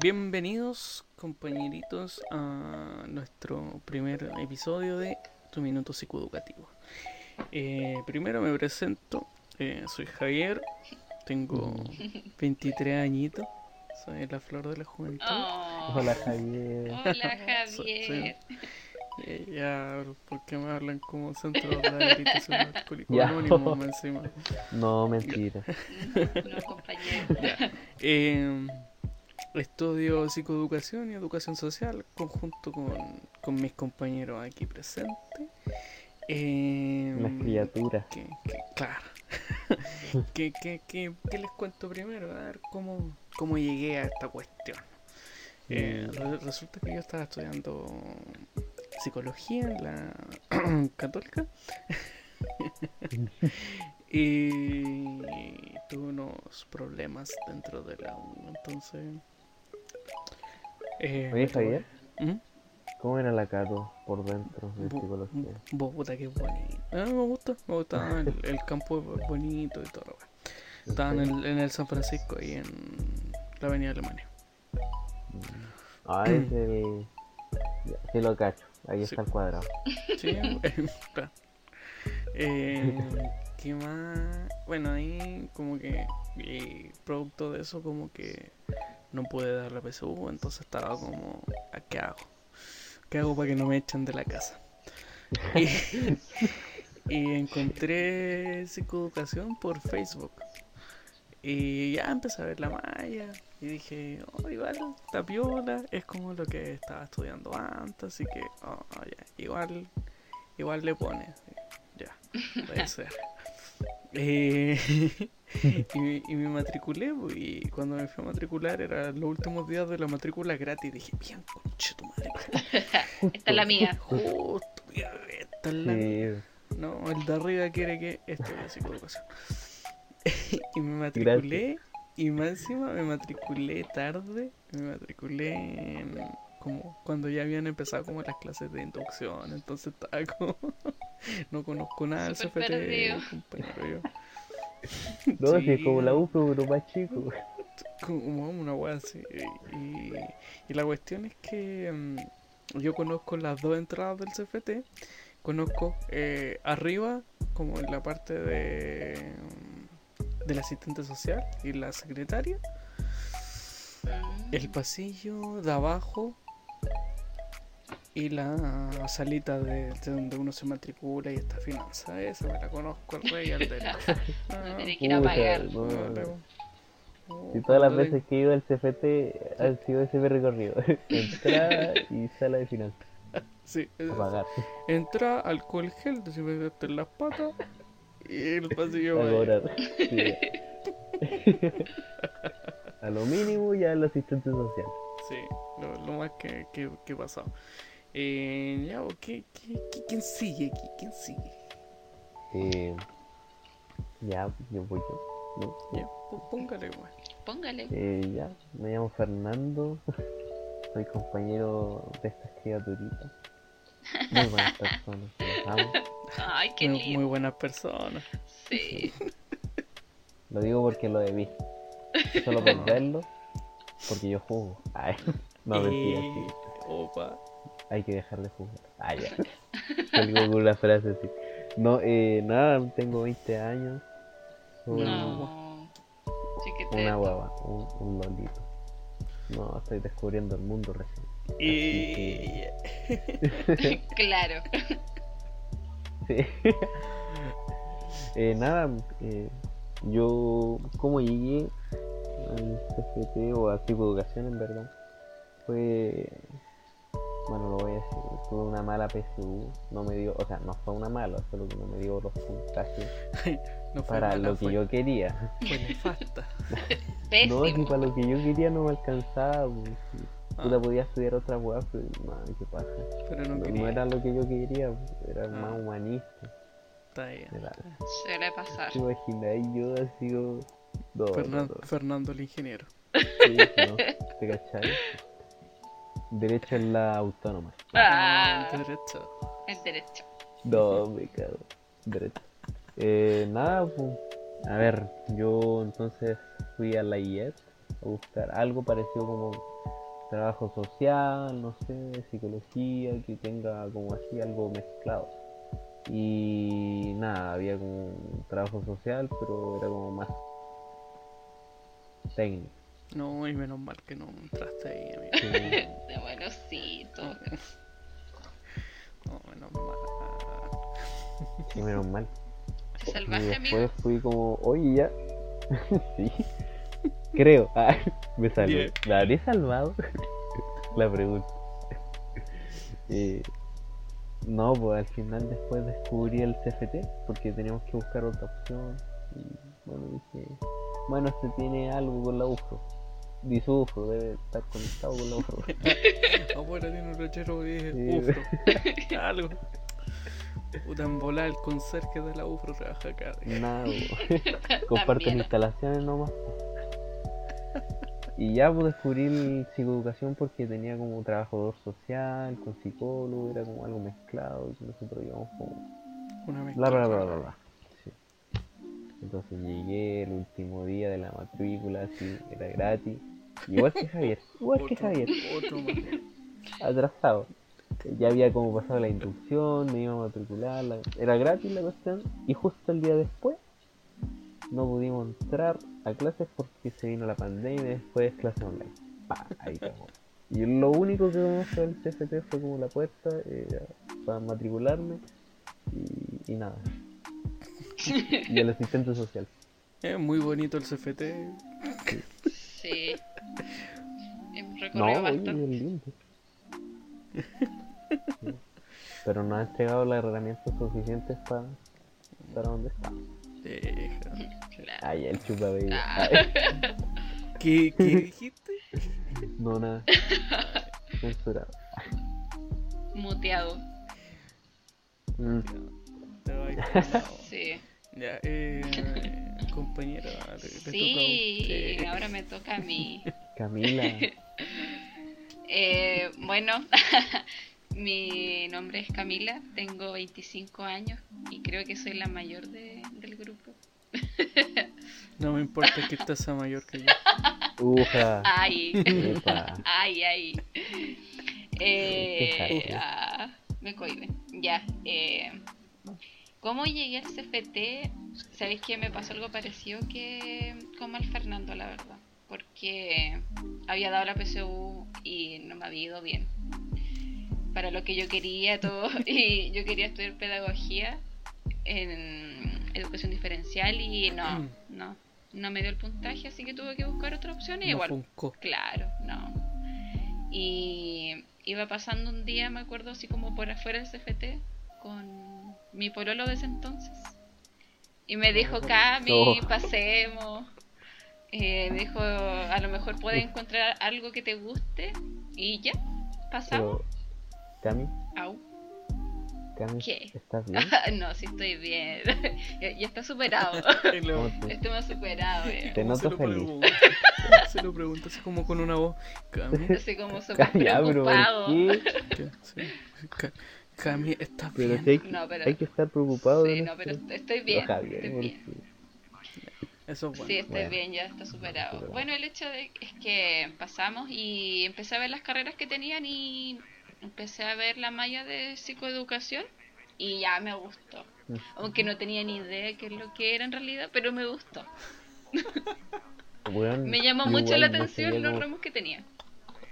bienvenidos compañeritos a nuestro primer episodio de Tu Minuto Psicoeducativo. Eh, primero me presento, eh, soy Javier, tengo 23 añitos, soy la flor de la juventud. Oh, Hola Javier. Hola Soy- Javier. Eh, ya, ¿por qué me hablan como centro de rehabilitación alcohólico Ya. anónimo más encima? No, mentira. No, compañero. Ya. Eh, estudio psicoeducación y educación social conjunto con, con mis compañeros aquí presentes. Eh, Las criaturas. que- que- claro. ¿Qué, qué, qué, qué les cuento primero? A ver cómo, cómo llegué a esta cuestión. Eh, re- resulta que yo estaba estudiando psicología en la católica y tuve unos problemas dentro de la U, entonces... eh, Oye, Javier. ¿Mm? ¿Cómo era la Cato por dentro de psicología? puta que bonito. Ah, me gusta, me gusta el, el campo es bonito y todo. lo demás. Estaba en el, en el San Francisco y en la Avenida Alemania. Ah, es el. Ya, sí lo cacho. Ahí Sí. está el cuadrado. Sí, claro. Eh, ¿Qué más? Bueno, ahí como que y producto de eso como que no pude dar la PSU, entonces estaba como, ¿a qué hago? ¿Qué hago para que no me echen de la casa? Y, y encontré psicoeducación por Facebook. Y ya empecé a ver la malla y dije, oh, igual, está piola, es como lo que estaba estudiando antes, así que, oh, ya, igual, igual le pone, ya, puede ser. Eh, y, me- y me matriculé, y cuando me fui a matricular eran los últimos días de la matrícula gratis, dije, bien, conche tu madre, Esta es la mía. justo, esta es la mía". No, el de arriba quiere que estudie psicoeducación. y me matriculé, y más encima me matriculé tarde, me matriculé en- como cuando ya habían empezado como las clases de inducción, entonces estaba como, no conozco nada del CFT, perdido. compañero, yo. No, Sí, si es como la U, pero más chico. como una wea así. Y, y la cuestión es que mm, yo conozco las dos entradas del CFT. Conozco eh, arriba, como en la parte de mm, del asistente social y la secretaria. El pasillo de abajo y la salita de, de donde uno se matricula y está finanza. Esa me la conozco al rey y al derecho. No tiene que ir a pagar. Si todas las veces que he ido al CFT han sido ese recorrido. Entrada y sala de finanzas. Sí, A pagar. entra, alcohol gel, desinfectante en las patas y el pasillo A. Sí. Lo mínimo ya el asistente social. Sí, lo, lo más que, que, que he pasado. Eh, ya, ¿qué, qué, qué- quién sigue aquí? ¿Quién sigue? Eh, ya, yo voy yo. ¿no? Ya, póngale, weón. Póngale. Eh, ya, me llamo Fernando. Soy compañero de estas criaturitas. Muy buenas personas, los amo. Ay, qué Muy, muy lindo. buenas personas. Sí. Lo digo porque lo he visto. Solo por verlo, porque yo juego. Ay, no, mentira, Eh, sí. Opa. Hay que dejar de jugar. Ah, ya. Salgo con una frase así. No, eh, nada, tengo 20 años. Soy No. Chiquete. una guava, un, un lolito. No, estoy descubriendo el mundo recién. Y... Claro. Sí. Eh, nada, eh, yo como llegué al CFT o a psicoeducación en verdad, fue, bueno lo voy a decir, tuve una mala PSU, no me dio, o sea, no fue una mala, solo que no me dio los puntajes no fue para mala, lo que fue, yo quería. fue nefasta. No, si Pésimo. para lo que yo quería no me alcanzaba, pues, si Ah, puta podía estudiar otra weá, pero no, qué pasa. pero no No, quería. no era lo que yo quería, pues, era Ah. más humanista. Está bien. Era, Suele pasar. ¿Te imagináis yo así. No, no, Fernan- no. Fernando el ingeniero. Sí, no, ¿te cachai? Derecho en la autónoma. Ah, derecho. es derecho. No, me cago. Derecho. Eh, nada, pues. A ver, yo entonces fui a la IED a buscar algo parecido como trabajo social, no sé, psicología, que tenga como así algo mezclado. Y nada, había como un trabajo social, pero era como más técnico. No, y menos mal que no entraste ahí, amigo. Sí. De bueno, sí, todo. No, menos mal. Y menos mal. Te Y amigo. después fui como, oye, ya. sí. Creo. Ah, me salvé. ¿La habré salvado? La pregunta. Eh, no, pues al final después descubrí el CFT porque teníamos que buscar otra opción. Y bueno, dije, bueno, este tiene algo con la UFRO. Dice UFRO, debe estar conectado con la UFRO. Afuera tiene un lechero que dice Sí. UFRO. Algo. Puta, en volar el conserje de la UFRO trabaja acá. Nada, comparten instalaciones nomás. Y ya pues descubrí psicoeducación porque tenía como trabajador social, con psicólogo, era como algo mezclado y nosotros íbamos como Una bla bla bla mezcla. bla bla. Sí. Entonces llegué el último día de la matrícula, así, era gratis. Igual que Javier, igual que Javier, otro más. atrasado. Ya había como pasado la inducción, me iba a matricular, la- era gratis la cuestión, y justo el día después no pudimos entrar a clases porque se vino la pandemia y después clases online. Pa, ahí cagó. Y lo único que conozco del CFT fue como la puerta eh, para matricularme y, y nada. Y el asistente social. Es muy bonito el CFT. Sí. No, recorrido oye, bastante. Sí. Pero no ha entregado las herramientas suficientes para para donde está. Deja. Claro. Ay, el chupabello. Ah. ¿Qué, ¿Qué dijiste? No, nada. Censurado. Muteado. Mm. Te. Sí. Ya, eh, compañera, le, le Sí, toca a ahora me toca a mí. Camila. Eh, bueno, mi nombre es Camila, tengo 25 años y creo que soy la mayor de- del grupo. No me importa que estás a mayor que yo. Uja. Ay, ay, ay. Eh, ah, me cohibe. Ya. Eh, ¿Cómo llegué al CFT? Sabéis que me pasó algo parecido que como al Fernando, la verdad. Porque había dado la PSU y no me había ido bien. Para lo que yo quería, todo. Y yo quería estudiar pedagogía en educación diferencial y no, no. No me dio el puntaje, así que tuve que buscar otra opción y No igual. Claro, no. Y iba pasando un día, me acuerdo, así como por afuera del CFT, con mi pololo de ese entonces. Y me dijo, Cami, Oh. pasemos. Eh, me dijo, a lo mejor puedes encontrar algo que te guste. Y ya, pasamos. Pero, Cami, Au. Cami, ¿Qué? ¿estás bien? no, sí estoy bien. ya, ya está superado. Y lo- ¿Cómo te- Esto me ha superado. ya. Te ¿cómo se noto lo feliz. Se lo pregunta así como con una voz. Cami, Así como súper Cami, ah, pero ¿por preocupado. Cami, ¿estás Pero bien? si hay, que- No, pero- hay que estar preocupado. Sí, de no, pero estoy bien. Javier, Estoy bien. Eso es bueno. Sí, estoy Bueno. bien, ya está superado. Superado. Bueno, el hecho de es que pasamos y empecé a ver las carreras que tenían y empecé a ver la malla de psicoeducación y ya me gustó. Aunque no tenía ni idea qué es lo que era en realidad, pero me gustó. Me llamó mucho la atención los ramos que tenía.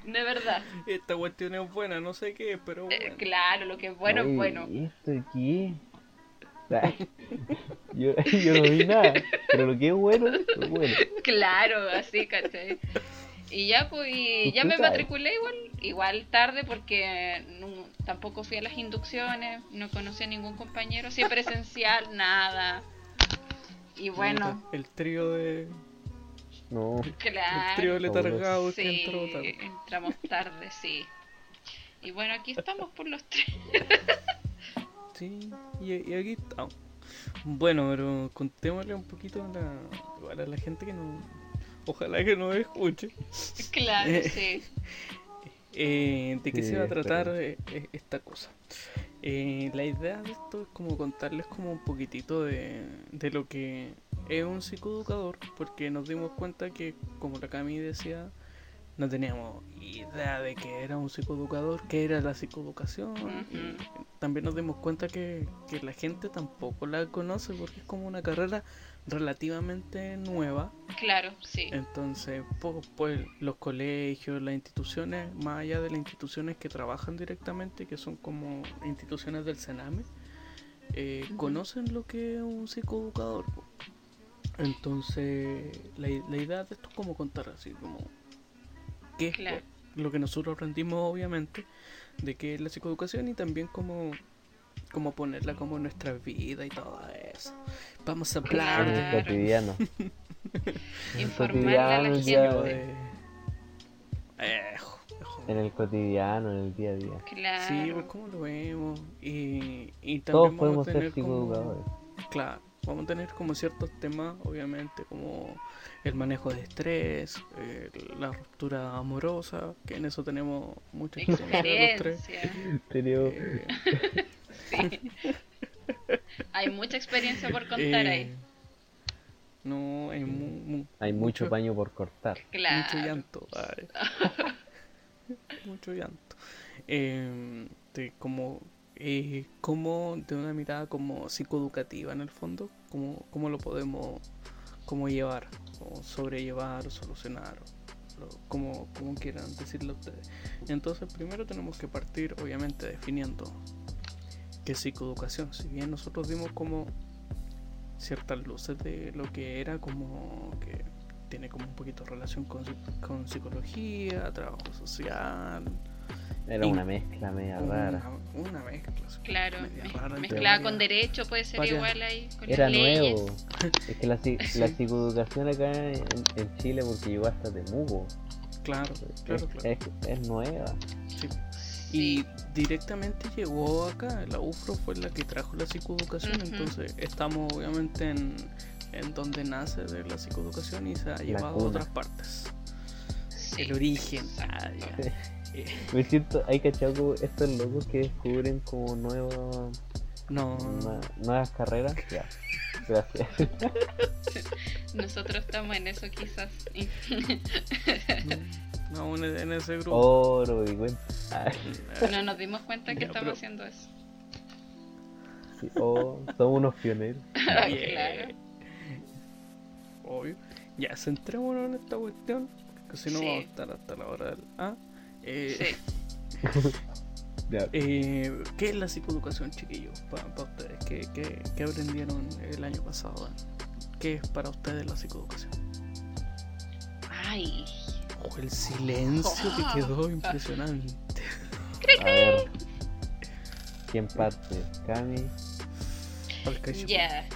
De verdad. Esta cuestión es buena, no sé qué, pero Eh, bueno. claro, lo que es bueno Oye, es bueno. ¿y ¿Esto qué? Yo, yo no vi nada, pero lo que es bueno, es bueno. Claro, así, ¿cachai? Y ya, pues, y ya me matriculé igual, igual tarde porque no- tampoco fui a las inducciones, no conocí a ningún compañero, así presencial, nada. Y bueno, El trío de. No, El trío de letargados que sí, entró tarde. entramos tarde, sí. Y bueno, aquí estamos por los tres. Sí, y, y aquí estamos. Bueno, pero contémosle un poquito a la, igual a la gente que no. Ojalá que nos escuche. Claro, Eh, sí. Eh, ¿De qué Sí, se va a tratar eh, eh, esta cosa? Eh, la idea de esto es como contarles como un poquitito de, de lo que es un psicoeducador porque nos dimos cuenta que, como la Cami decía, no teníamos idea de que era un psicoeducador, que era la psicoeducación. Y también nos dimos cuenta que, que la gente tampoco la conoce porque es como una carrera relativamente nueva. Claro, sí. Entonces, pues los colegios, las instituciones, más allá de las instituciones que trabajan directamente, que son como instituciones del Sename, eh, conocen lo que es un psicoeducador. Entonces, la, la idea de esto es como contar así, como qué es Claro. lo que nosotros aprendimos, obviamente, de qué es la psicoeducación y también como como ponerla como en nuestra vida y todo eso. Vamos a hablar En de cotidiano. En el Informarle a la cotidiano gente. En el cotidiano, en el día a día. Claro. Sí, pues como lo vemos. Y, y también Todos vamos podemos a ser tener como, psicoeducadores. claro, vamos a tener como ciertos temas, obviamente, como el manejo de estrés, eh, la ruptura amorosa, que en eso tenemos mucha experiencia los tres. Experiencia. Tenemos- Eh, Sí. Hay mucha experiencia por contar eh, ahí. No, hay, mu- mu- Hay mucho mucho- paño por cortar. Claro. Mucho llanto. mucho llanto. Eh, de como, eh, como de una mirada como psicoeducativa en el fondo, como, cómo lo podemos como llevar, o sobrellevar, o solucionar, como, como quieran decirlo ustedes. Entonces primero tenemos que partir obviamente definiendo qué es psicoeducación. Si bien nosotros dimos como ciertas luces de lo que era como que tiene como un poquito relación con psicología, trabajo social, Era una mezcla media rara. una, mezcla. Claro. rara Mezclada con derecho puede ser igual ahí. Con Era las leyes. nuevo. Es que la, la psicoeducación acá en, en Chile, porque llegó hasta Temuco, Claro, claro, es, claro. es- es nueva. sí. Sí. Y directamente llegó acá, la UFRO fue la que trajo la psicoeducación, entonces estamos obviamente en, en donde nace de la psicoeducación y se ha llevado a otras partes. Sí. El origen. Ah, ya. Me siento, hay cachado como estos locos que descubren como nueva- no, nue- nuevas carreras. Ya, gracias. Nosotros estamos en eso quizás. no, en, en ese grupo. Oh, no me di cuenta. Ah, No nos dimos cuenta que Ya, estamos pero- haciendo eso. sí, oh, somos unos pioneros. Bien. Claro. Obvio. Ya, centrémonos en esta cuestión, porque si no Sí. vamos a estar hasta la hora del A. Eh, Sí. Eh, ¿Qué es la psicoeducación, chiquillos? Para ustedes, ¿Qué, qué, qué aprendieron el año pasado? ¿Qué es para ustedes la psicoeducación? Ay. Oh, el silencio que quedó impresionante. a ver. ¿Quién parte? Cami. Ya.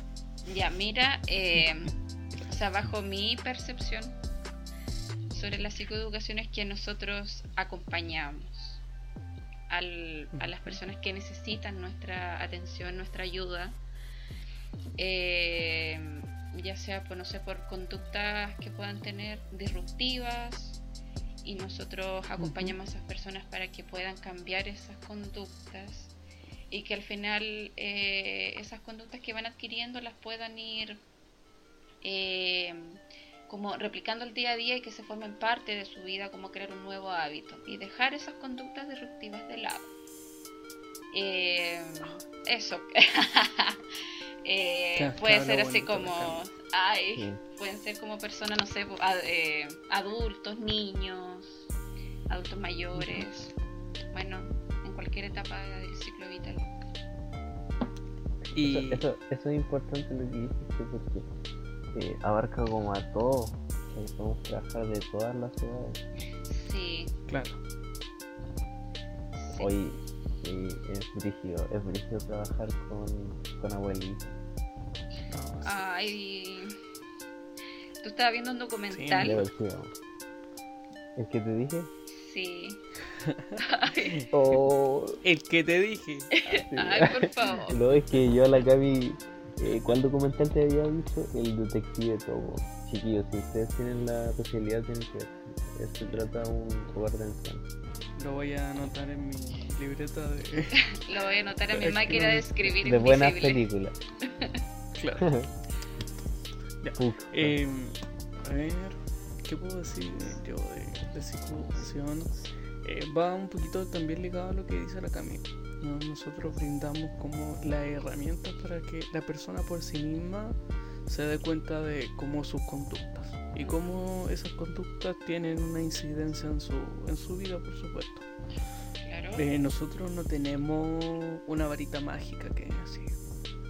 Ya, mira. eh, o sea, bajo mi percepción sobre la psicoeducación es que nosotros acompañamos al- a las personas que necesitan nuestra atención, nuestra ayuda. eh, ya sea por, no sé, por conductas que puedan tener disruptivas y nosotros acompañamos a esas personas para que puedan cambiar esas conductas y que al final eh, esas conductas que van adquiriendo las puedan ir eh, como replicando el día a día y que se formen parte de su vida, como crear un nuevo hábito y dejar esas conductas disruptivas de lado. Eh, eso. Eh, Claro, puede claro, ser así bonito, como, ay, Sí. pueden ser como personas, no sé, ad- eh, adultos, niños, adultos mayores, bueno, en cualquier etapa del ciclo vital. Y Eso, eso, eso es importante lo que dijiste porque eh, abarca como a todos. que Podemos trabajar de todas las ciudades. Sí, claro, sí. Hoy sí, es brígido, es brígido trabajar con, con abuelitos. no, Ay, tú estabas viendo un documental. ¿El que te dije? Sí. Ay, Oh, el que te dije. ay, por favor. No, es que yo a la Gaby, eh, ¿cuál documental te había visto? El detective Togo. Chiquillos, si ustedes tienen la posibilidad, tienen que ver. Se trata de un hogar de ancianos. Lo voy a anotar en mi libreta de. Lo voy a anotar en mi máquina de escribir De buenas invisible. películas. claro. Ya. Uf, Eh, a ver, ¿qué puedo decir yo de, de? Eh, va un poquito también ligado a lo que dice la Cami. ¿no? Nosotros brindamos como las herramientas para que la persona por sí misma se dé cuenta de cómo sus conductas y cómo esas conductas tienen una incidencia en su, en su vida, por supuesto. Claro. Eh, nosotros no tenemos una varita mágica que así,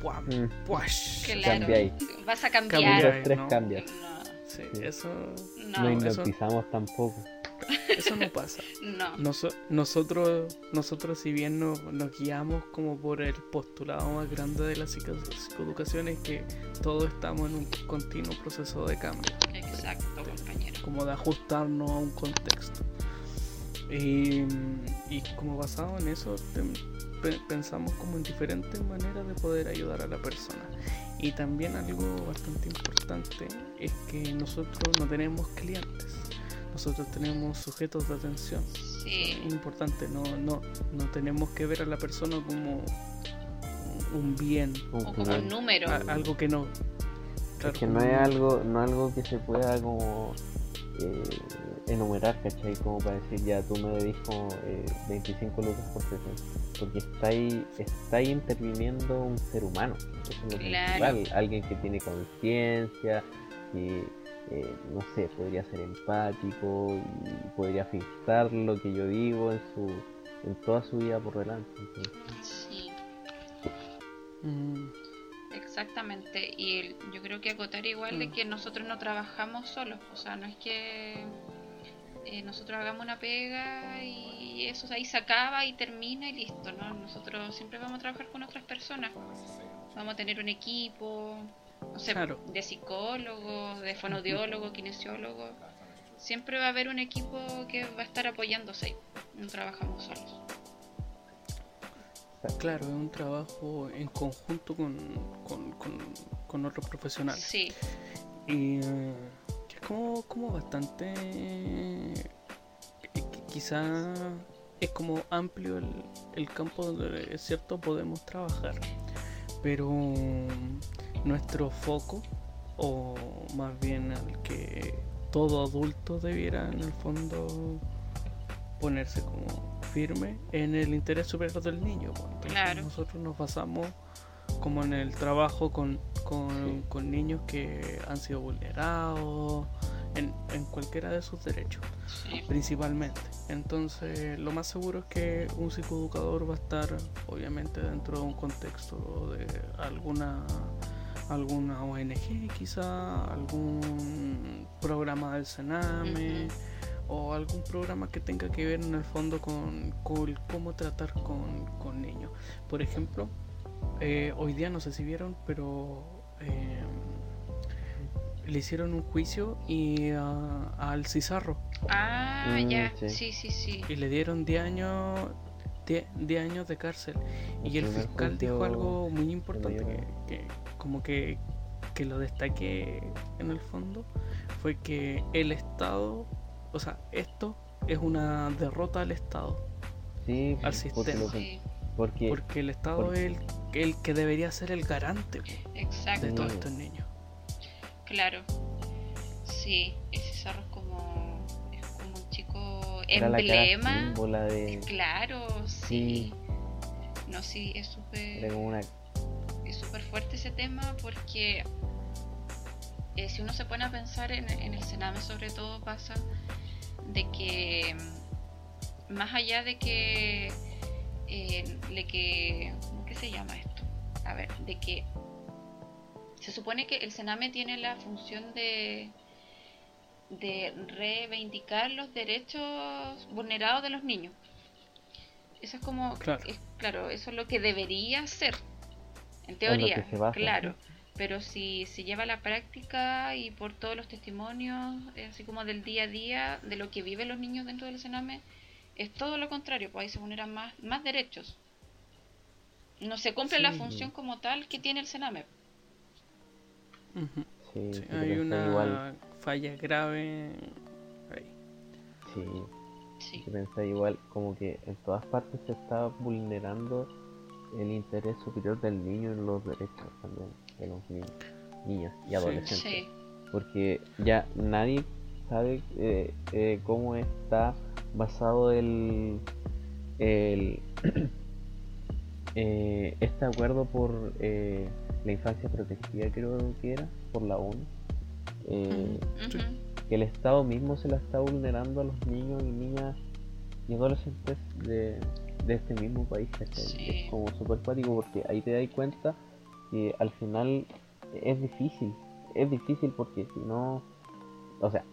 ¡puam! mm, ¡puash! Claro. Vas a Cambiar. cambiar. dos, tres no. cambias. No, Sí, Sí. eso, no, no no. eso- hipnotizamos tampoco. Eso no pasa. Noso- nosotros, nosotros si bien no- nos guiamos como por el postulado más grande de la psico- psicoeducación es que todos estamos en un continuo proceso de cambio, Exacto, compañero. como de ajustarnos a un contexto. Y, y como basado en eso, pe- pensamos como en diferentes maneras de poder ayudar a la persona. Y también algo bastante importante es que nosotros no tenemos clientes, nosotros tenemos sujetos de atención. Sí, Es importante, no, no, no tenemos que ver a la persona como un bien, Un o como un número. a- algo que no. claro, Es que no es algo, no algo que se pueda como eh, enumerar, ¿cachai? Como para decir, ya tú me debís como eh, 25 lucas por sesión. Porque está ahí, está ahí interviniendo un ser humano. Eso es lo Claro. principal. Alguien que tiene conciencia, que, eh, no sé, podría ser empático y podría filtrar lo que yo digo en su en toda su vida por delante. entonces, Sí, Mm, exactamente. Y el- yo creo que acotar igual de Mm. que nosotros no trabajamos solos. O sea, no es que eh, nosotros hagamos una pega y eso ahí se acaba y termina y listo, ¿no? Nosotros siempre vamos a trabajar con otras personas. Vamos a tener un equipo, sé, Claro. de psicólogos, de fonodiólogos, kinesiólogos. Siempre va a haber un equipo que va a estar apoyándose. No trabajamos solos. claro, es un trabajo en conjunto con, con, con, con otros profesionales. Sí, Y eh, es como, como bastante. eh, qui- Quizá es como amplio el, el campo donde es cierto podemos trabajar, pero nuestro foco, o más bien al que todo adulto debiera en el fondo ponerse como firme en el interés superior del niño. pues. Entonces, Claro. Nosotros nos basamos como en el trabajo con, con, con niños que han sido vulnerados, en, en cualquiera de sus derechos, sí. principalmente. Entonces, lo más seguro es que un psicoeducador va a estar, obviamente, dentro de un contexto de alguna alguna ONG quizá, algún programa del Sename o algún programa que tenga que ver en el fondo con, con cómo tratar con, con niños. Por ejemplo, eh, hoy día no sé si vieron, pero eh, le hicieron un juicio y a- al Cizarro Ah, Mm, ya, sí. sí, sí, sí. y le dieron 10 años 10, 10 años de cárcel y el fiscal dijo algo muy importante que, que como que, que lo destaqué en el fondo fue que el Estado o sea esto es una derrota al Estado Sí, Al porque, sistema. Sí, porque porque el Estado por- es el, el que debería ser el garante po, de exacto. todos estos niños Claro. Sí, ese Cizarro es como, es como un chico era la cara emblema. de... Claro, sí. No, sí, es súper Era como una... es súper fuerte ese tema porque eh, si uno se pone a pensar en, en el Sename sobre todo pasa de que mm, más allá de que eh, de que ¿cómo que se llama esto? A ver, de que se supone que el Sename tiene la función de de reivindicar los derechos vulnerados de los niños. Eso es como Claro. es- claro, eso es lo que debería ser en teoría, basa, claro. Pero si se lleva a la práctica y por todos los testimonios, eh, así como del día a día, de lo que viven los niños dentro del Sename, es todo lo contrario, pues ahí se vulneran más, más derechos. No se cumple la función como tal que tiene el Sename. Sí, hay una igual, falla grave ahí. sí, Sí, pensáis igual, como que en todas partes se está vulnerando el interés superior del niño en los derechos también de los niños. niños y adolescentes. Sí, Porque ya nadie sabe eh, eh, cómo está basado el, el eh, este acuerdo por eh, la infancia protegida, creo que era, por la ONU. Eh, que el Estado mismo se la está vulnerando a los niños y niñas y adolescentes de, de este mismo país. Es como súper cuático porque ahí te das cuenta que al final es difícil, es difícil porque si no, o sea,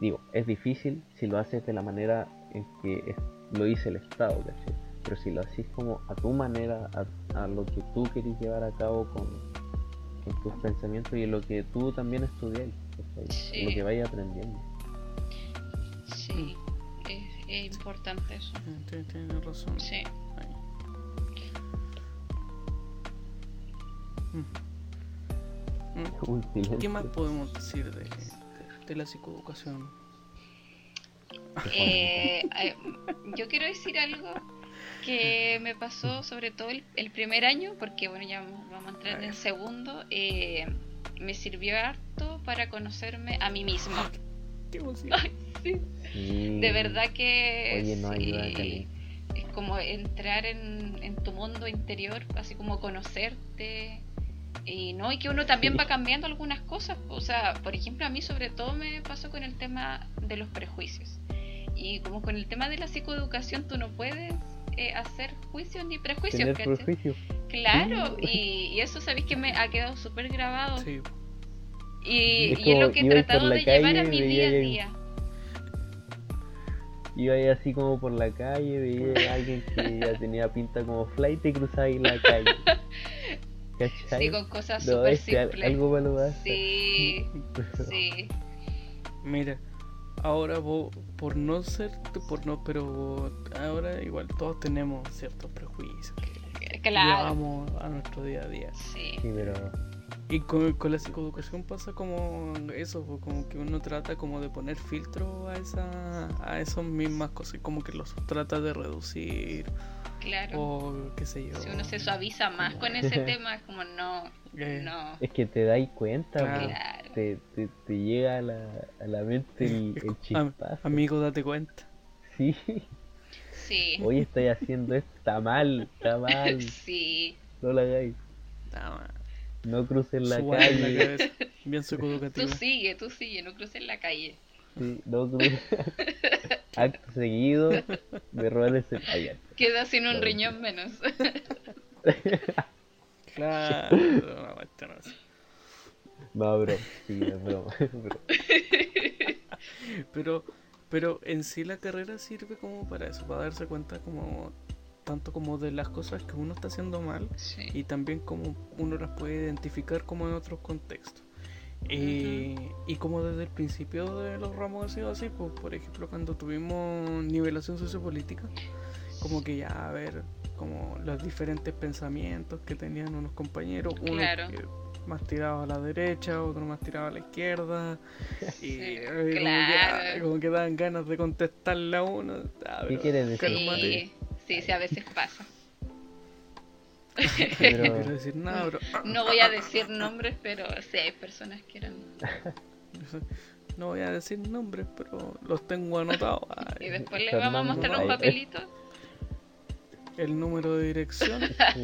digo, es difícil si lo haces de la manera en que es- lo dice el Estado, ¿cachai? Pero si lo haces como a tu manera, a, a lo que tú querés llevar a cabo con, con tus pensamientos y en lo que tú también estudias. Sí. lo que vayas aprendiendo. sí, es, es importante eso. Tienes tienes razón. Sí. Mm. ¿Qué más podemos decir de, de, de la psicoeducación? Eh, eh, yo quiero decir algo que me pasó sobre todo el, el primer año, porque bueno, ya vamos vamos a entrar en el segundo. eh, me sirvió harto para conocerme a mí misma. ¿Qué emoción? Sí. Sí. De verdad que Oye, no sí, ayuda, Cali. es como entrar en, en tu mundo interior, así como conocerte. Y no, y que uno también Sí. va cambiando algunas cosas. O sea, por ejemplo, a mí sobre todo me pasó con el tema de los prejuicios. Y como con el tema de la psicoeducación, tú no puedes eh, hacer juicios ni prejuicios, prejuicios. Claro, y, y eso sabéis que me ha quedado súper grabado. Sí. Y, Es y es lo que he tratado la de llevar a calle mi y día a día. Iba ahí así como por la calle, veía a alguien que ya tenía pinta como flight y cruzaba ahí la calle. ¿Cachai? Sí, con cosas No, súper simples. algo malo va sí. Mira, ahora vos, por no ser, por no, pero ahora igual todos tenemos ciertos prejuicios que Claro. llevamos a nuestro día a día. Sí, Sí, pero Y con, con la psicoeducación pasa como eso, pues, como que uno trata como de poner filtro a esa a esas mismas cosas, como que los trata de reducir claro. o qué sé yo. Si uno se suaviza más con ese tema, es como no, Eh, no. es que te dais cuenta, Claro. po. Claro. te, te, te llega a la, a la mente el, el chispazo. amigo, date cuenta. Sí, Sí, hoy estoy haciendo esto, está mal, está mal, sí. no lo hagáis. Tama, No crucen la la calle, cabeza. Bien Tú sigue, tú sigue, no cruces la calle. sí, no crucen. Acto seguido de robar ese. Ay, ya. Queda sin un Claro. riñón menos. Claro, no, esto no es. No, bro, sí, es broma, bro. Pero, pero en sí la carrera sirve como para eso, para darse cuenta como tanto como de las cosas que uno está haciendo mal Sí. y también como uno las puede identificar como en otros contextos. Eh, Y como desde el principio de los ramos ha sido así, pues, por ejemplo cuando tuvimos nivelación sociopolítica, como que ya a ver como los diferentes pensamientos que tenían unos compañeros, uno Claro. que más tirado a la derecha, otro más tirado a la izquierda, y Sí, eh, como, que, claro. ah, como que dan ganas de contestarle a uno. Ah, ¿Qué pero quieres decir? Sí, sí, sí, a veces pasa. No Pero, quiero decir nada, bro. No voy a decir nombres, pero sí hay personas que eran. No voy a decir nombres, pero los tengo anotados. Y después les vamos a mostrar un papelito. el número de dirección, sí,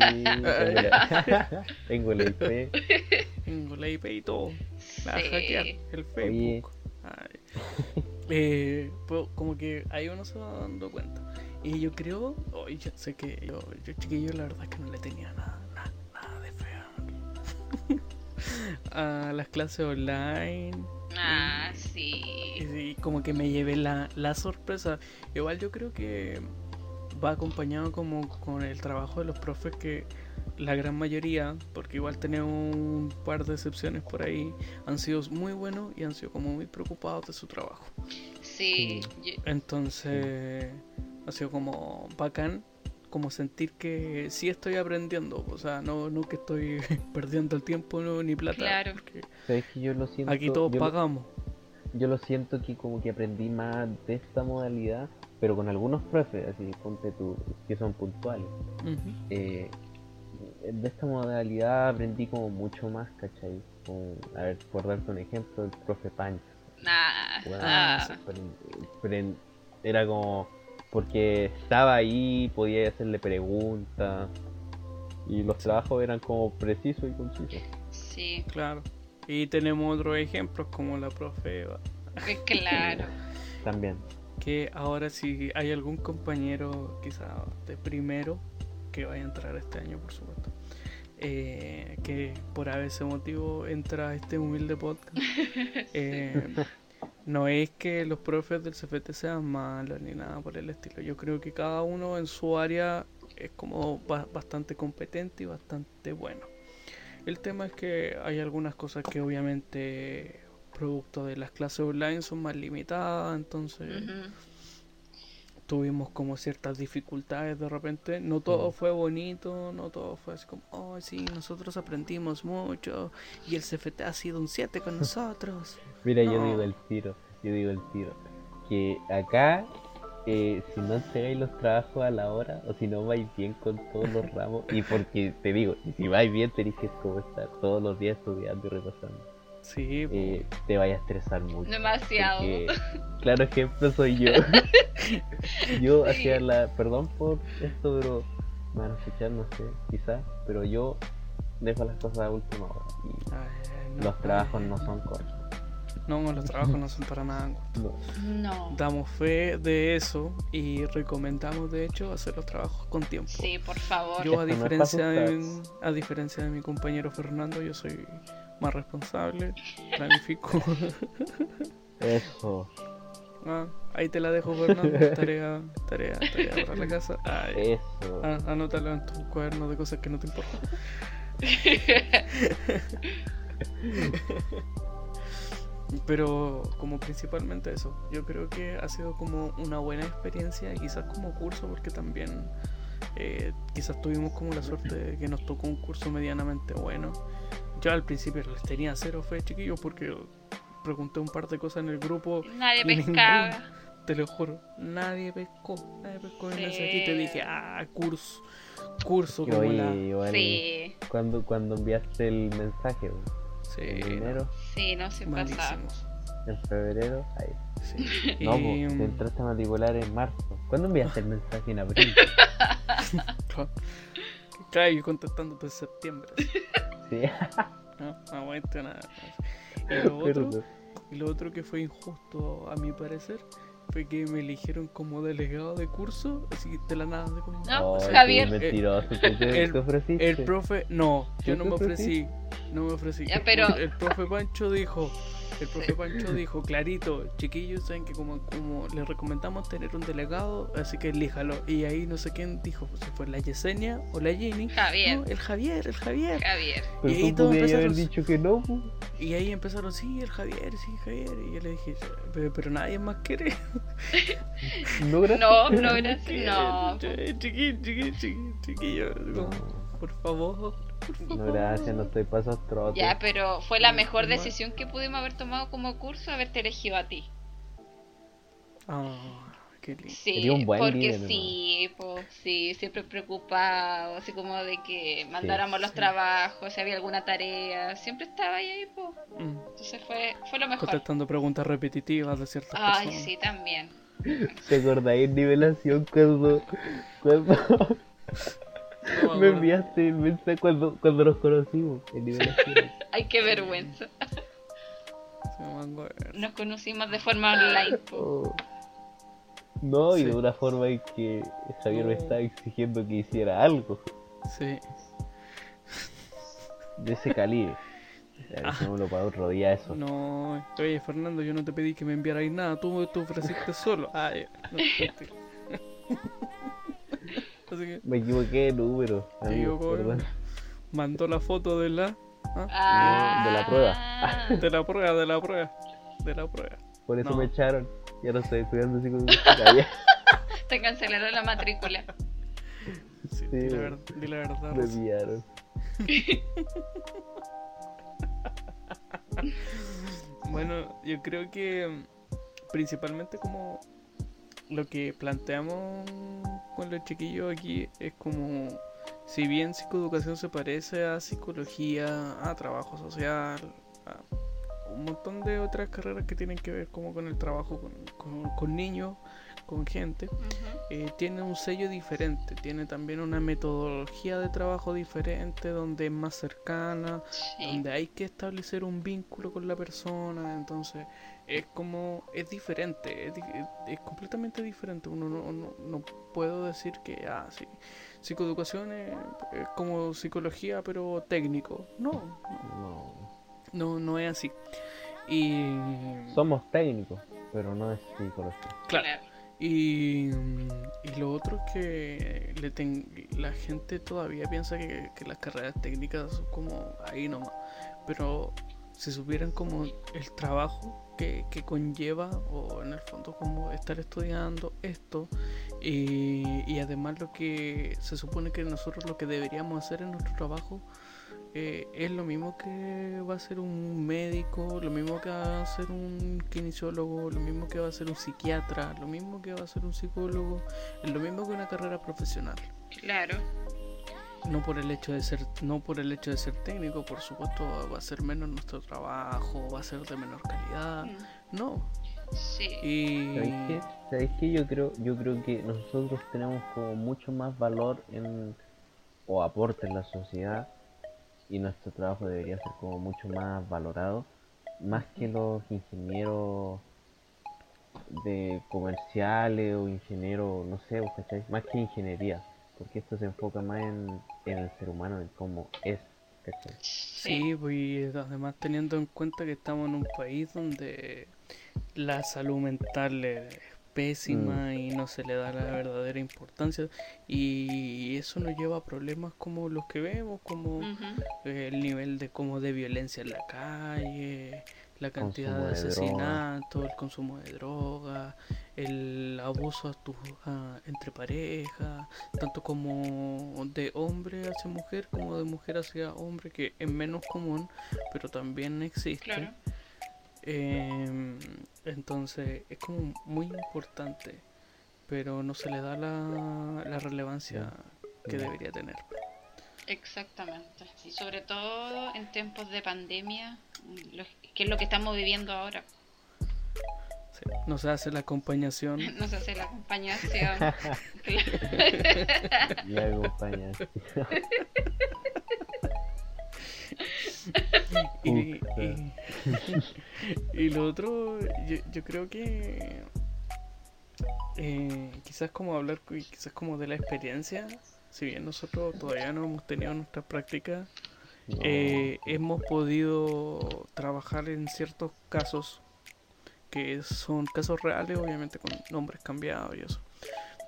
tengo la- IP. tengo la IP y todo. La Sí. hackear, el Facebook. Ay. Eh, pues, como que ahí uno se va dando cuenta. Y yo creo, hoy ya sé que yo, yo chiquillo la verdad es que no le tenía nada, nada, nada de feo. a las clases online. Ah, sí. Y, y como que me llevé la, la sorpresa. Igual yo creo que va acompañado como con el trabajo de los profes que la gran mayoría, porque igual tenemos un par de excepciones por ahí, han sido muy buenos y han sido como muy preocupados de su trabajo. Sí. yo- Entonces ha sido como bacán como sentir que sí estoy aprendiendo, o sea, no, no que estoy perdiendo el tiempo no, ni plata, Claro. porque ¿Sabes que yo lo siento? aquí todos yo, lo- pagamos. yo lo siento que como que aprendí más de esta modalidad, pero con algunos profes, así, ponte tú, que son puntuales. Eh, de esta modalidad aprendí como mucho más, ¿cachai? como, a ver, por darte un ejemplo, el profe Pancho. Nah, ah, era como porque estaba ahí, podía hacerle preguntas y los trabajos eran como precisos y concisos. sí, Claro. Y tenemos otros ejemplos como la profe Eva. claro. También. Que ahora si hay algún compañero quizá de primero que vaya a entrar este año, por supuesto. eh, que por ese motivo entra a este humilde podcast. eh, no es que los profes del CFT sean malos ni nada por el estilo. Yo creo que cada uno en su área es como ba- bastante competente y bastante bueno. El tema es que hay algunas cosas que obviamente producto de las clases online son más limitadas, entonces. Tuvimos como ciertas dificultades de repente. No todo fue bonito, no todo fue así como, oh sí, nosotros aprendimos mucho y el CFT ha sido un 7 con nosotros. Mira, yo digo el tiro, yo digo el tiro. Que acá, eh, si no entregáis los trabajos a la hora, o si no vais bien con todos los ramos, y porque te digo, si vais bien tenéis que estar todos los días estudiando y repasando, Sí, eh, te vaya a estresar mucho. Demasiado. Porque, claro ejemplo soy yo. yo Sí. hacía la. Perdón por esto, pero me van a escuchar, no sé, quizás. Pero yo dejo las cosas a última hora. Y Ay, no, los trabajos ay, no son cortos. No, los trabajos no son para nada. No. No. Damos fe de eso y recomendamos de hecho hacer los trabajos con tiempo. Sí, por favor. Yo a Esto no diferencia de a diferencia de mi compañero Fernando, yo soy más responsable, planifico. Eso, Ah, ahí te la dejo Fernando, tarea, tarea, tarea para la casa. Ay, eso. ah, anótalo en tu cuaderno de cosas que no te importan. Pero como principalmente eso, yo creo que ha sido como una buena experiencia, quizás como curso, porque también eh, quizás tuvimos como la suerte de que nos tocó un curso medianamente bueno. Yo al principio les tenía cero fe, chiquillos, porque pregunté un par de cosas en el grupo, Nadie pescaba. te lo juro, nadie pescó, nadie pescó en Sí. ese y te dije, ah, curso, curso Que como oye, la... igual, Sí, cuando, cuando enviaste el mensaje, Sí, en enero, sí, no se pasaba. en febrero, ahí. Sí. No, Y, pues, te mm, entraste a matricular en marzo. ¿Cuándo enviaste el mensaje en abril? Claro. Claro, yo contestándote en septiembre. Sí, No, no aguante nada. Y lo, otro, y lo otro que fue injusto, a mi parecer, fue que me eligieron como delegado de curso, así de la nada. De como, No, pues, qué Javier. mentiroso, ¿tú te, el-? El profe, no, yo ¿Tú no me ofrecí, no me ofrecí. Ya, pero- El, el profe Pancho dijo, el profe Pancho dijo, clarito, chiquillos, saben que como, como les recomendamos tener un delegado, así que elíjalo. Y ahí no sé quién dijo, si fue la Yesenia o la Jenny. Javier. No, el Javier, el Javier. Javier. Pero y ahí todos empezaron- dicho que no, pues. Y ahí empezaron, sí, el Javier, sí, Javier. Y yo le dije, pero, pero nadie más quiere. No, gracias. No, no, gracias. No. Chiquillo, chiquillo, chiquillo, chiquillo. No, Por favor. no, gracias, no estoy para esos trotes. Ya, pero fue la mejor decisión que pudimos haber tomado como curso haberte elegido a ti. Ah, qué lindo. Sí, Sería un buen porque líder, sí, pues sí, siempre preocupado, así como de que mandáramos los sí. trabajos, si había alguna tarea, siempre estaba ahí, ahí pues. Mm. Entonces fue, fue lo mejor. Contestando preguntas repetitivas de ciertas Ay, personas. sí, también. ¿Te acordáis nivelación cuando, cuando No, me enviaste el mensaje cuando, cuando nos conocimos en nivelación? Ay, qué vergüenza. Nos conocimos de forma online. po. Oh. No, y Sí. de una forma en que Javier me No. estaba exigiendo que hiciera algo Sí. de ese calibre. Dejémoslo para otro día eso. No, oye Fernando, yo no te pedí que me enviarais nada, tú te ofreciste solo. Ah, ya. No, mentira. Así que Me equivoqué de número, amigo, equivocó, mandó la foto de la ¿ah? Ah, de la prueba. de la prueba, de la prueba, de la prueba. Por eso No. me echaron. Ya no estoy estudiando psicología. Te cancelaron la matrícula. Sí, Sí, di, la di la verdad. me pillaron. Bueno, yo creo que mm, principalmente como lo que planteamos con los chiquillos aquí es como si bien psicoeducación se parece a psicología, a trabajo social, a un montón de otras carreras que tienen que ver como con el trabajo con, con- con niños, con gente, eh, tiene un sello diferente, tiene también una metodología de trabajo diferente, donde es más cercana, Sí. donde hay que establecer un vínculo con la persona, entonces es como, es diferente, es, di- es completamente diferente, uno no, no, no puedo decir que, ah, sí, psicoeducación es, es como psicología pero técnico, no, No. no, no es así. Y Somos técnicos, pero no es psicología. claro, Y, y lo otro que le ten- la gente todavía piensa que, que las carreras técnicas son como ahí nomás. Pero si supieran como el trabajo que, que conlleva, o en el fondo como estar estudiando esto, y, y además lo que se supone que nosotros lo que deberíamos hacer en nuestro trabajo, eh, es lo mismo que va a ser un médico, lo mismo que va a ser un kinesiólogo, lo mismo que va a ser un psiquiatra, lo mismo que va a ser un psicólogo, es lo mismo que una carrera profesional. Claro. No por el hecho de ser, no por el hecho de ser técnico, por supuesto va a ser menos nuestro trabajo, va a ser de menor calidad. Mm, No. Sí. ¿Sabéis Y qué? ¿Sabéis qué? Yo creo, yo creo que nosotros tenemos como mucho más valor en o aporte en la sociedad y nuestro trabajo debería ser como mucho más valorado, más que los ingenieros de comerciales o ingenieros, no sé. Más que ingeniería, porque esto se enfoca más en, el ser humano, en cómo es, ¿cachai? Sí, pues además teniendo en cuenta que estamos en un país donde la salud mental es pésima y no se le da la verdadera importancia y eso nos lleva a problemas como los que vemos, como el nivel de como de violencia en la calle, la cantidad Consumo de asesinatos, el consumo de drogas, el abuso a tu- a- entre parejas, tanto como de hombre hacia mujer como de mujer hacia hombre, que es menos común, pero también existe. Claro. Em, entonces es como muy importante, pero no se le da la, la relevancia que debería tener. Exactamente. Y sobre todo en tiempos de pandemia, que es lo que estamos viviendo ahora. Sí, No se hace la acompañación. No se hace la acompañación. Y acompaña. Y, y- y lo otro, yo, yo creo que eh, quizás como hablar, quizás como de la experiencia, si bien nosotros todavía no hemos tenido nuestras prácticas, No. eh, hemos podido trabajar en ciertos casos que son casos reales, obviamente con nombres cambiados y eso.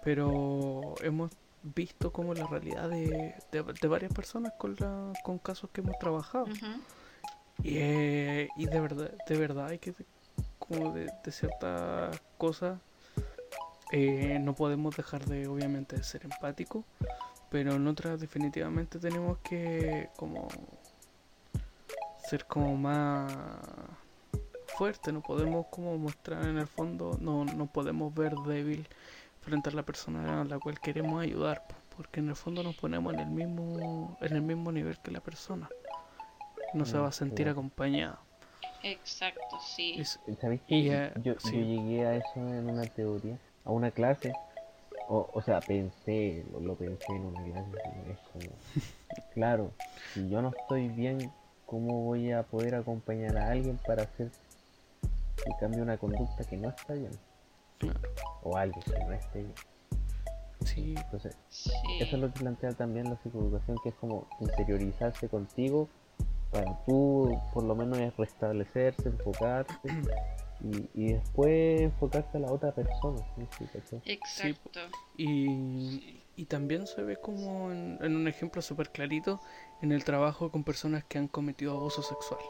Pero hemos visto como la realidad de, de, de varias personas con, la, con casos que hemos trabajado. Y, eh, y de verdad, de verdad hay que, como de, de ciertas cosas, eh, no podemos dejar de, obviamente, de ser empáticos, pero en otras definitivamente tenemos que, como, ser como más fuerte, no podemos como mostrar en el fondo, no, no podemos ver débil frente a la persona a la cual queremos ayudar, po, porque en el fondo nos ponemos en el mismo, en el mismo nivel que la persona. No se Mm, va a sentir claro. acompañado. Exacto, sí. ¿Sabéis que Y, yo, sí. yo llegué a eso en una teoría, a una clase? O, o sea, pensé, lo, lo pensé en una clase, sí, es como, claro, si yo no estoy bien, ¿cómo voy a poder acompañar a alguien para hacer que cambie una conducta que no está bien? claro, O alguien que no esté bien. sí, Entonces, Sí. eso es lo que plantea también la psicoeducación, que es como interiorizarse contigo para tú por lo menos es restablecerse, enfocarte y, y después enfocarte a la otra persona. ¿sí? Sí, ¿cachai? Exacto. Y, y también se ve como en, en un ejemplo súper clarito en el trabajo con personas que han cometido abuso sexual.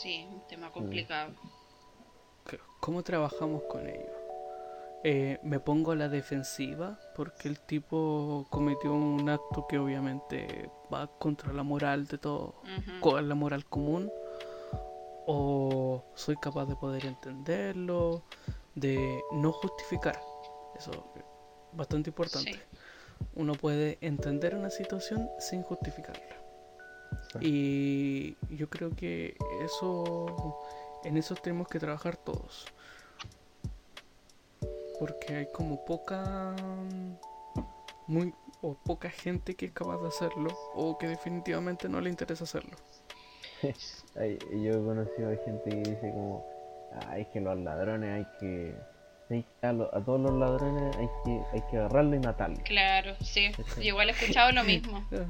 Sí, un tema complicado. ¿Cómo trabajamos con ellos? Eh, me pongo a la defensiva porque el tipo cometió un acto que obviamente va contra la moral de todo, Ujú. con la moral común o soy capaz de poder entenderlo, de no justificar. Eso es bastante importante. Sí. uno puede entender una situación sin justificarla. Y yo creo que eso, en eso tenemos que trabajar todos. Porque hay como poca, muy, o poca gente que es capaz de hacerlo, o que definitivamente no le interesa hacerlo. Ay, yo he conocido a gente que dice como, ay, que los ladrones hay que hay- a, lo- a todos los ladrones hay que, hay que agarrarlo y matarlo. Claro, sí. Yo igual he escuchado lo mismo. Ah,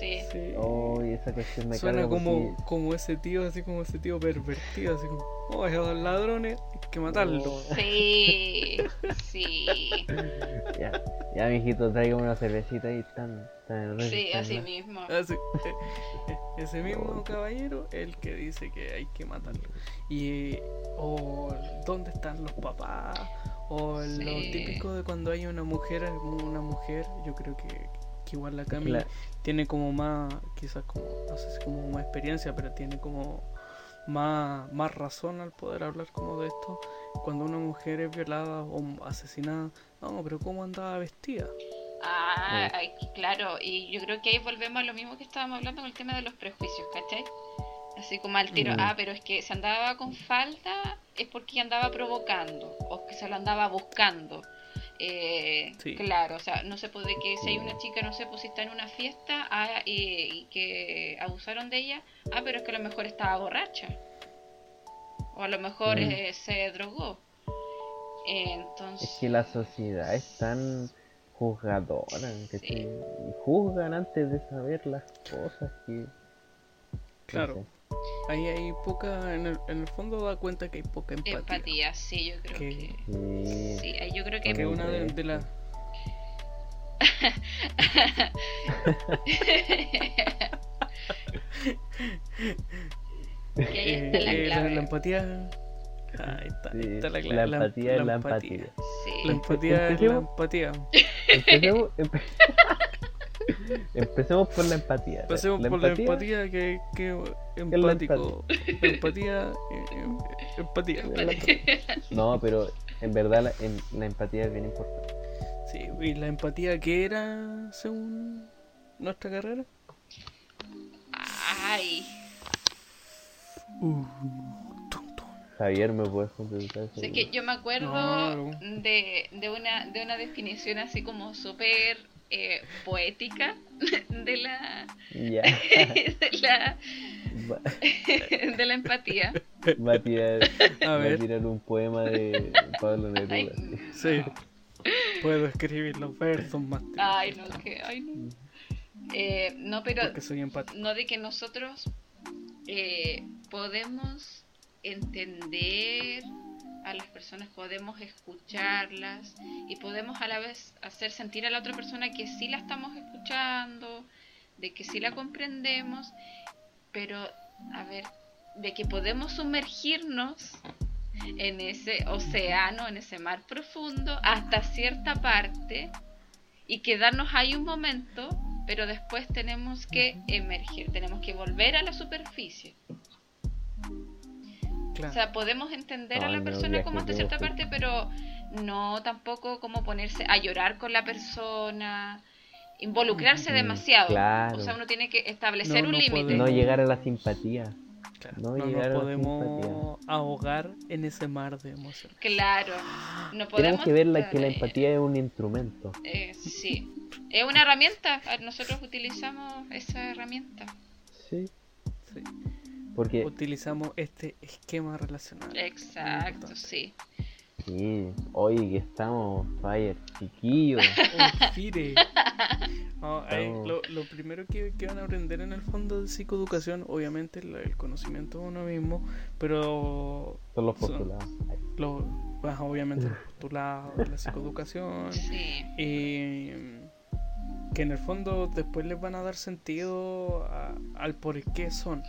Sí. sí. Oh, y esa cuestión me Suena como, porque- como ese tío, así como ese tío pervertido, así como, oh, esos ladrones, hay que matarlos. Oh, Sí, sí, ya, ya, mijito, traiga una cervecita y tan, tan sí, así mismo. Así, eh, eh, ese mismo caballero, el que dice que hay que matarlo. Y, o, ¿dónde están los papás? O lo Sí. típico de cuando hay una mujer, una mujer, yo creo que, que igual la Cami Cla- tiene como más, quizás como, no sé si como más experiencia, pero tiene como más, más razón al poder hablar como de esto. Cuando una mujer es violada o asesinada, no, pero ¿cómo andaba vestida? Ah, ay, claro, y yo creo que ahí volvemos a lo mismo que estábamos hablando con el tema de los prejuicios, ¿cachai? Así como al tiro, Mm. ah, pero es que se andaba con falda es porque andaba provocando, o que se lo andaba buscando. Eh, Sí. Claro, o sea, no se puede que si hay una chica, no sé, pues si está en una fiesta ah, y, y que abusaron de ella, ah, pero es que a lo mejor estaba borracha. O a lo mejor Mm. eh, se drogó. Entonces... Es que la sociedad es tan juzgadora. Y juzgan antes de saber las cosas que... no Claro. sé. Ahí hay poca, en el, en el fondo da cuenta que hay poca empatía. Empatía, sí, yo creo Que- que... Sí. Sí, ahí yo creo que... Que una de, de las... ahí la eh, clave. la empatía... Ahí está, ahí Sí, está la, la la- empatía es la la empatía. empatía. Sí. La empatía es la Empecemos. empatía. Empecemos, empe- Empecemos por la empatía. Empecemos por la empatía que, que empático. Empatía, eh, eh, empatía. No, pero en verdad la, en- la empatía es bien importante. Sí, y la empatía que era según nuestra carrera. Ay, Uh, tum, tum. Javier, ¿me puedes contestar? sé que yo me acuerdo No. de, de, una, de una definición así como súper eh, poética de la, de la de la empatía. va a tirar, A va a ver. tirar un poema de Pablo Neruda. Ay, Sí. Puedo escribir los versos más ay no, que, ay no. Eh, no, pero porque soy no de que nosotros eh, podemos entender a las personas, podemos escucharlas y podemos a la vez hacer sentir a la otra persona que sí la estamos escuchando, de que sí la comprendemos, pero a ver, de que podemos sumergirnos en ese océano, en ese mar profundo, hasta cierta parte y quedarnos ahí un momento, pero después tenemos que emerger, tenemos que volver a la superficie. Claro. O sea, podemos entender a la no, persona como hasta cierta parte, pero no tampoco como ponerse a llorar con la persona, involucrarse Mm, demasiado. claro. O sea, uno tiene que establecer No, un no límite. No llegar a la simpatía. Claro, no no, podemos ahogar en ese mar de emociones. Claro, no podemos. Tenemos que ver la, que la eh, empatía es un instrumento. eh, sí, es una herramienta. Nosotros utilizamos esa herramienta. Sí. Sí. Porque, Utilizamos este esquema relacional. Exacto, sí. sí, hoy que estamos, fire, chiquillos. Un fire. No, lo, lo primero que, que van a aprender en el fondo de psicoeducación, obviamente el, el conocimiento de uno mismo, pero Son los Son- postulados. lo, pues, obviamente los postulados de la psicoeducación, Sí, y que en el fondo después les van a dar sentido a- al por qué son.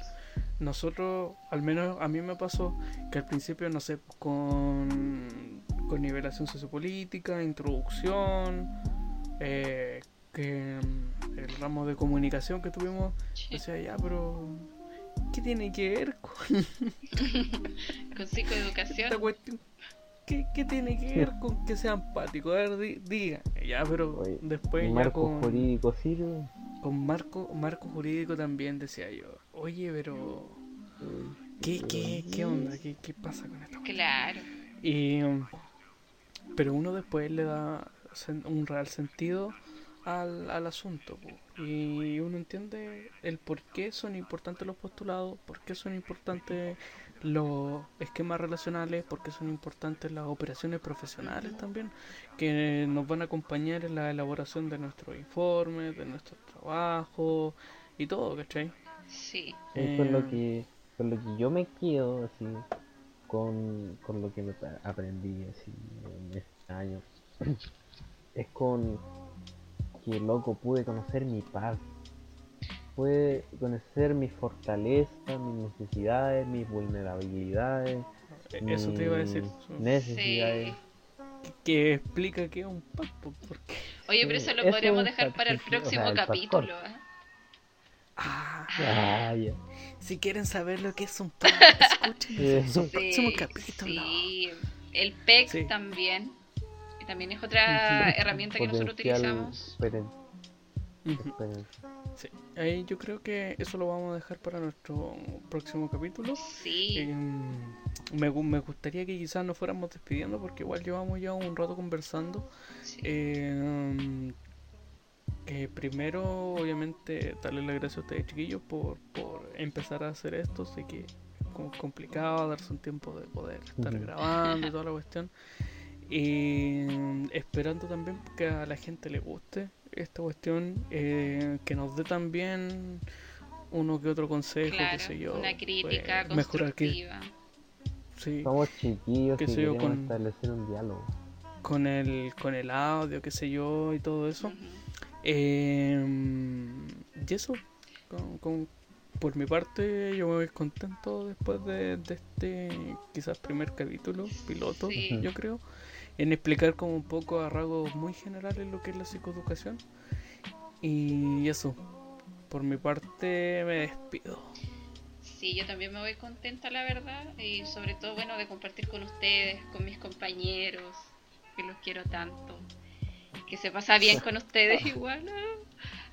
Nosotros, al menos a mí me pasó que al principio, no sé, con, con nivelación sociopolítica, introducción, eh, que mm, el ramo de comunicación que tuvimos, sí. decía ya, pero ¿qué tiene que ver con Con psicoeducación. esta cuestión? ¿qué, qué tiene que ver con que sea empático? A ver, di- diga. Ya, pero Oye, después ya marco con, jurídico sirve. con marco, marco jurídico también decía yo, oye, pero ¿qué, qué, qué onda? ¿Qué, qué pasa con esto? Claro. Y, pero uno después le da un real sentido al, al asunto. po. Y uno entiende el por qué son importantes los postulados, por qué son importantes los esquemas relacionales, por qué son importantes las operaciones profesionales también, que nos van a acompañar en la elaboración de nuestros informes, de nuestros trabajos y todo, ¿cachai? Sí. Es con lo Eh, que con lo que yo me quedo así con, con lo que me aprendí así en este año es con que loco pude conocer mi paz pude conocer mis fortalezas mis necesidades mis vulnerabilidades Eso te iba a decir. necesidades Sí. Que explica que es un pacto, porque... Oye, pero eso lo podríamos es dejar para el o próximo sea, el capítulo. ¿eh? Ah, Ah, ya. si quieren saber lo que es un pacto, escuchen su próximo Sí, capítulo. sí. El PEC Sí. también. que también es otra herramienta que nosotros utilizamos. esperen. Sí, ahí yo creo que eso lo vamos a dejar para nuestro próximo capítulo. Sí. Em, me, me gustaría que quizás nos fuéramos despidiendo porque igual llevamos ya un rato conversando. sí. Em, que primero, obviamente, darle las gracias a ustedes, chiquillos, por, por empezar a hacer esto. Sé que es como complicado darse un tiempo de poder estar grabando y toda la cuestión. Y em, esperando también que a la gente le guste esta cuestión, eh, que nos dé también uno que otro consejo, claro, qué sé yo. una crítica pues, mejorar que, constructiva. sí, somos chiquillos yo, queremos con- establecer un diálogo con el, con el audio, qué sé yo, y todo eso. Eh, y eso, con- con- por mi parte, yo me voy contento después de, de este quizás primer capítulo, piloto, Sí. yo creo, en explicar como un poco a rasgos muy generales lo que es la psicoeducación. Y eso, por mi parte, me despido. Sí, yo también me voy contenta, la verdad, y sobre todo, bueno, de compartir con ustedes, con mis compañeros, que los quiero tanto, que se pasa bien con ustedes igual.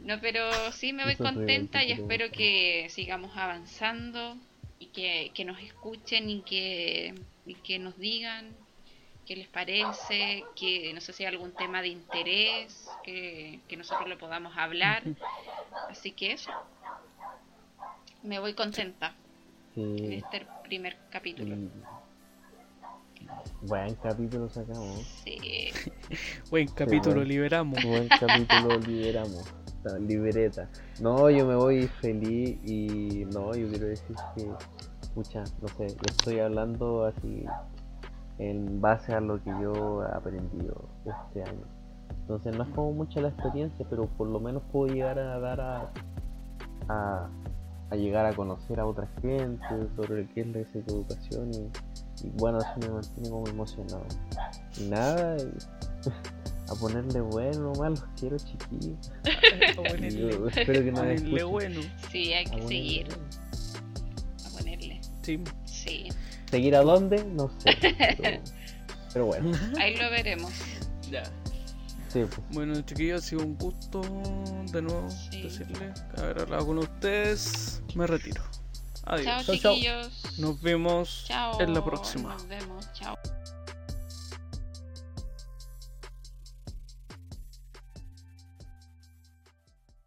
¿no? Pero sí me voy Eso contenta y espero que sigamos avanzando y que, que nos escuchen y que, y que nos digan qué les parece, que no sé si hay algún tema de interés, que, que nosotros lo podamos hablar. Así que eso. Me voy contenta en este primer capítulo. y- Buen capítulo sacamos. Sí. Buen capítulo, liberamos. Buen capítulo liberamos. La libreta. No, yo me voy feliz y no, yo quiero decir que, pucha, no sé, estoy hablando así en base a lo que yo he aprendido este año. Entonces no es como mucha la experiencia, pero por lo menos puedo llegar a dar a, a, a llegar a conocer a otra gente sobre qué es la psicoeducación y, y bueno, eso me mantiene como emocionado. Y nada, y a ponerle bueno nomás, los quiero chiquillos. A yo espero que a no me escuchen. bueno. Sí, hay A que ponerle seguir. bueno. A ponerle. Sí. Sí. ¿Seguir a dónde? No sé. Pero, pero bueno, Ahí lo veremos. ya. sí, pues. Bueno, chiquillos, ha sido un gusto de nuevo Sí. decirles haber hablado con ustedes. Me retiro. Adiós. Chao, Chao, chao. chiquillos. Nos vemos Chao. en la próxima. Nos vemos. Chao.